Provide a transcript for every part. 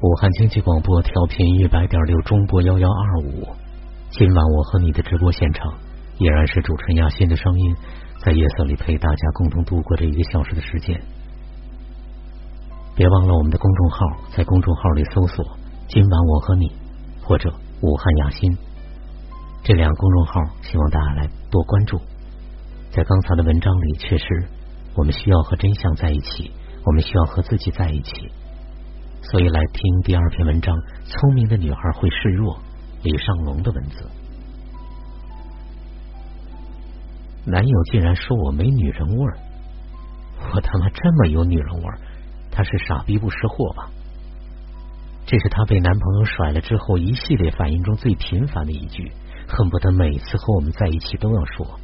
武汉经济广播调频一百点六中波幺幺二五。今晚我和你的直播现场依然是主持人亚欣的声音，在夜色里陪大家共同度过这一个小时的时间。别忘了我们的公众号，在公众号里搜索“今晚我和你”或者“武汉亚欣”这两个公众号，希望大家来多关注。在刚才的文章里，确实我们需要和真相在一起，我们需要和自己在一起。所以来听第二篇文章，《聪明的女孩会示弱》，李尚龙的文字。男友竟然说我没女人味儿，我他妈这么有女人味儿，他是傻逼不识货吧？这是他被男朋友甩了之后一系列反应中最频繁的一句，恨不得每次和我们在一起都要说。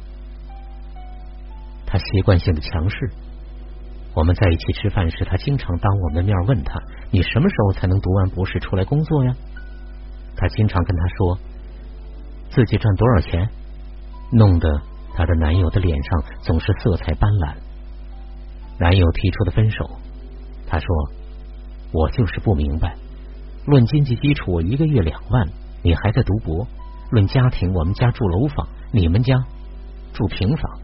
他习惯性的强势。我们在一起吃饭时，他经常当我们的面问他：“你什么时候才能读完博士出来工作呀？”他经常跟他说：“自己赚多少钱？”弄得他的男友的脸上总是色彩斑斓。男友提出的分手，他说：“我就是不明白，论经济基础，我一个月两万，你还在读博；论家庭，我们家住楼房，你们家住平房。”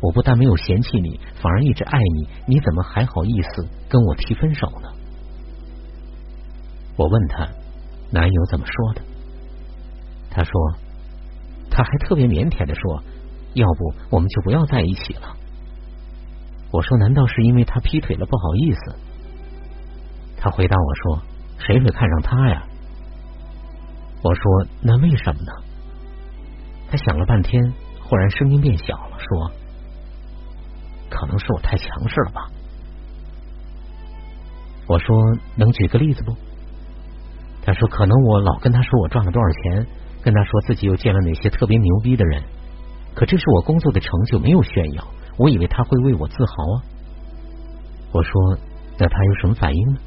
我不但没有嫌弃你，反而一直爱你，你怎么还好意思跟我提分手呢？我问他男友怎么说的，他说他还特别腼腆的说，要不我们就不要在一起了。我说难道是因为他劈腿了不好意思？他回答我说谁会看上他呀？我说那为什么呢？他想了半天，忽然声音变小了，说。可能是我太强势了吧？我说能举个例子不？他说可能我老跟他说我赚了多少钱，跟他说自己又见了哪些特别牛逼的人，可这是我工作的成就，没有炫耀。我以为他会为我自豪啊。我说那他有什么反应呢？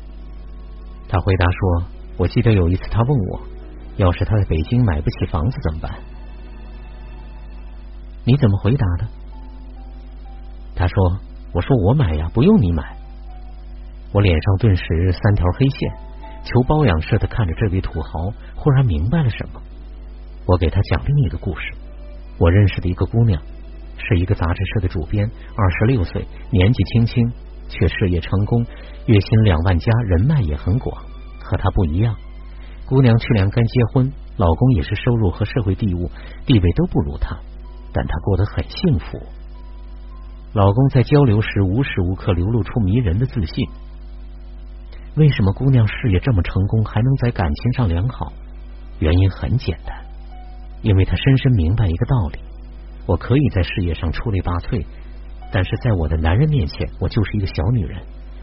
他回答说：“我记得有一次他问我，要是他在北京买不起房子怎么办？你怎么回答的？”他说：“我说我买呀，不用你买。”我脸上顿时三条黑线，求包养似的看着这位土豪，忽然明白了什么。我给他讲另一个故事：我认识的一个姑娘，是一个杂志社的主编，二十六岁，年纪轻轻，却事业成功，月薪两万加，人脉也很广。和她不一样，姑娘去年刚结婚，老公也是收入和社会地位地位都不如她，但她过得很幸福。老公在交流时无时无刻流露出迷人的自信。为什么姑娘事业这么成功还能在感情上良好？原因很简单，因为她深深明白一个道理：我可以在事业上出类拔萃，但是在我的男人面前，我就是一个小女人，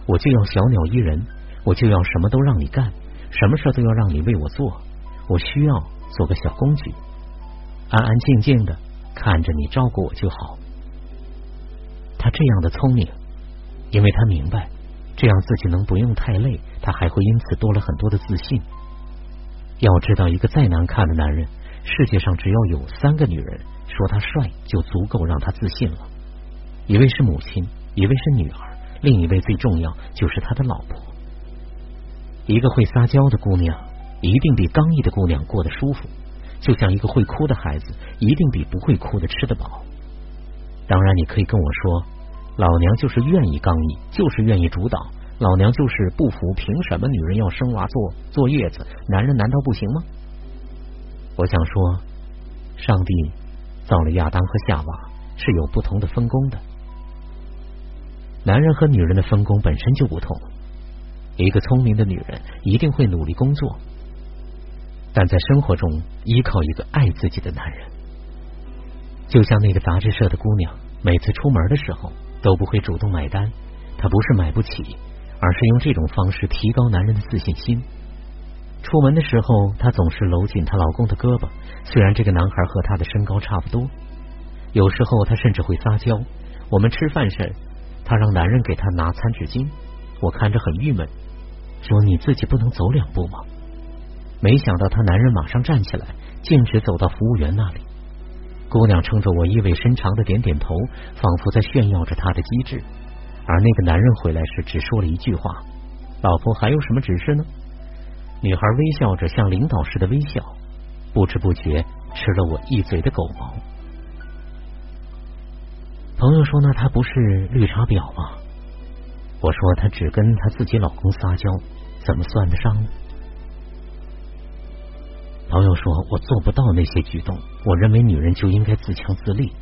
我就要小鸟依人，我就要什么都让你干，什么事都要让你为我做，我需要做个小公举，安安静静的看着你照顾我就好。他这样的聪明，因为他明白，这样自己能不用太累，他还会因此多了很多的自信。要知道，一个再难看的男人，世界上只要有三个女人说他帅，就足够让他自信了。一位是母亲，一位是女儿，另一位最重要就是他的老婆。一个会撒娇的姑娘，一定比刚毅的姑娘过得舒服。就像一个会哭的孩子，一定比不会哭的吃得饱。当然，你可以跟我说，老娘就是愿意刚毅，就是愿意主导。老娘就是不服，凭什么女人要生娃坐坐月子，男人难道不行吗？我想说，上帝造了亚当和夏娃是有不同的分工的，男人和女人的分工本身就不同。一个聪明的女人一定会努力工作，但在生活中依靠一个爱自己的男人。就像那个杂志社的姑娘，每次出门的时候都不会主动买单。她不是买不起，而是用这种方式提高男人的自信心。出门的时候，她总是搂紧她老公的胳膊，虽然这个男孩和她的身高差不多。有时候她甚至会撒娇。我们吃饭时，她让男人给她拿餐纸巾。我看着很郁闷，说：“你自己不能走两步吗？”没想到她男人马上站起来，径直走到服务员那里。姑娘冲着我意味深长的点点头，仿佛在炫耀着她的机智。而那个男人回来时只说了一句话：“老婆还有什么指示呢？”女孩微笑着，像领导似的微笑，不知不觉吃了我一嘴的狗毛。朋友说呢，她不是绿茶婊吗？我说她只跟她自己老公撒娇，怎么算得上呢？朋友说我做不到那些举动，我认为女人就应该自强自立。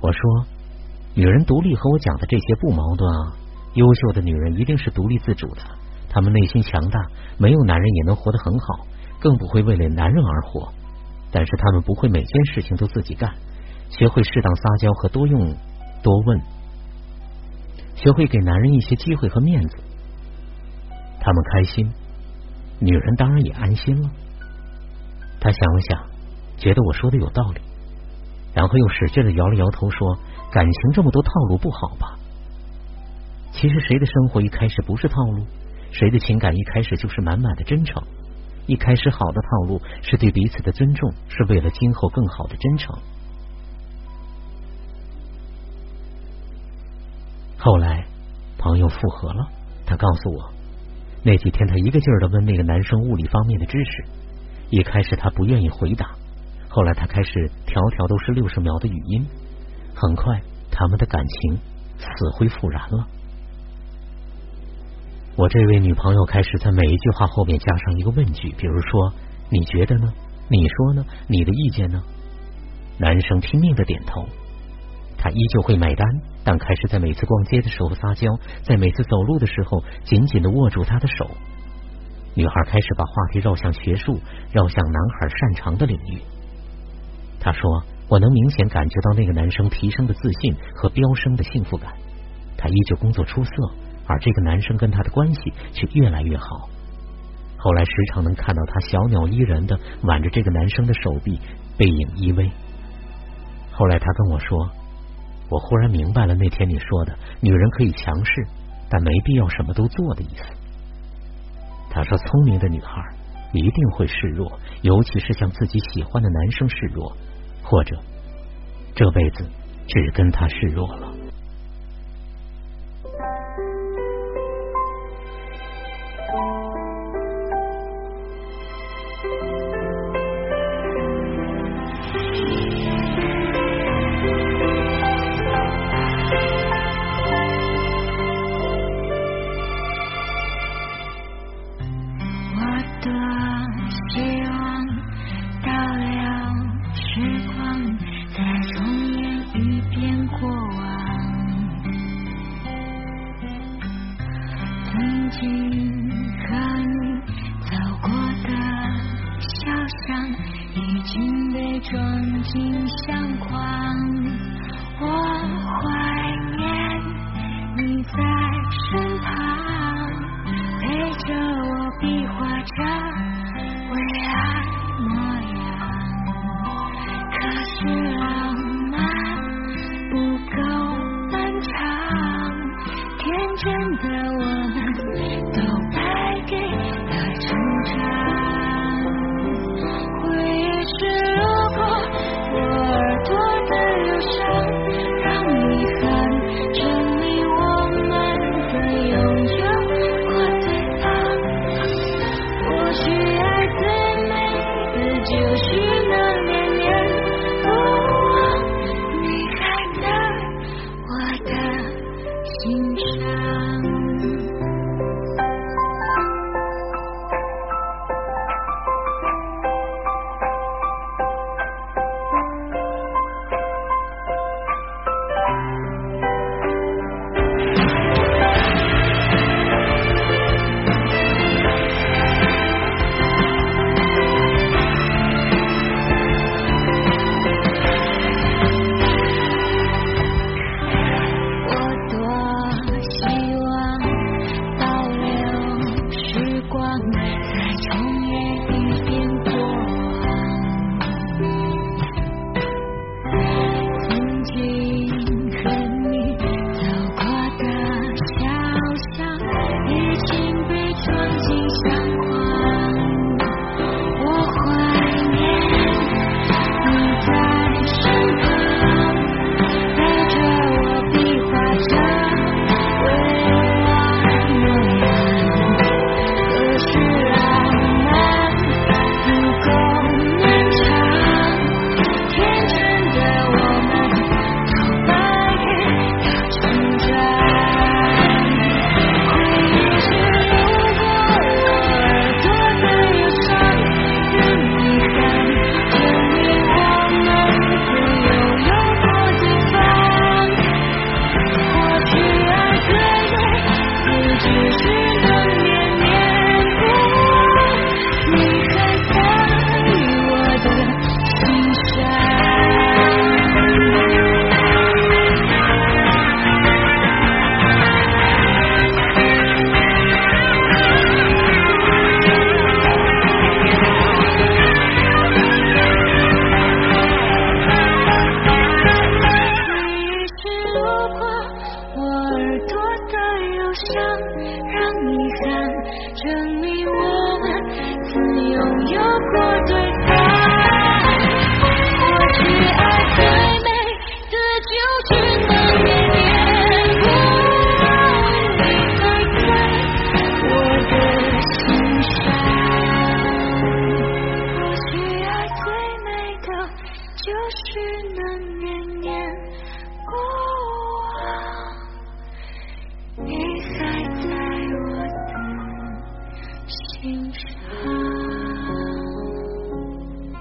我说，女人独立和我讲的这些不矛盾啊。优秀的女人一定是独立自主的，她们内心强大，没有男人也能活得很好，更不会为了男人而活。但是她们不会每件事情都自己干，学会适当撒娇和多用多问，学会给男人一些机会和面子，他们开心，女人当然也安心了。他想了想，觉得我说的有道理，然后又使劲的摇了摇头，说：“感情这么多套路不好吧？”其实谁的生活一开始不是套路？谁的情感一开始就是满满的真诚？一开始好的套路是对彼此的尊重，是为了今后更好的真诚。后来朋友复合了，他告诉我，那几天他一个劲儿的问那个男生物理方面的知识。一开始他不愿意回答，后来他开始条条都是六十秒的语音。很快，他们的感情死灰复燃了。我这位女朋友开始在每一句话后面加上一个问句，比如说：“你觉得呢？你说呢？你的意见呢？”男生拼命的点头，他依旧会买单，但开始在每次逛街的时候撒娇，在每次走路的时候紧紧的握住他的手。女孩开始把话题绕向学术，绕向男孩擅长的领域。她说：“我能明显感觉到那个男生提升的自信和飙升的幸福感。他依旧工作出色。”而这个男生跟他的关系却越来越好。后来时常能看到他小鸟依人的挽着这个男生的手臂，背影依偎。后来他跟我说：“我忽然明白了那天你说的女人可以强势，但没必要什么都做的意思。”他说：“聪明的女孩一定会示弱，尤其是向自己喜欢的男生示弱，或者这辈子只跟他示弱了。”经和你走过的小巷已经被装进相框。我怀念你在身旁，陪着我比划着未来模样。可是。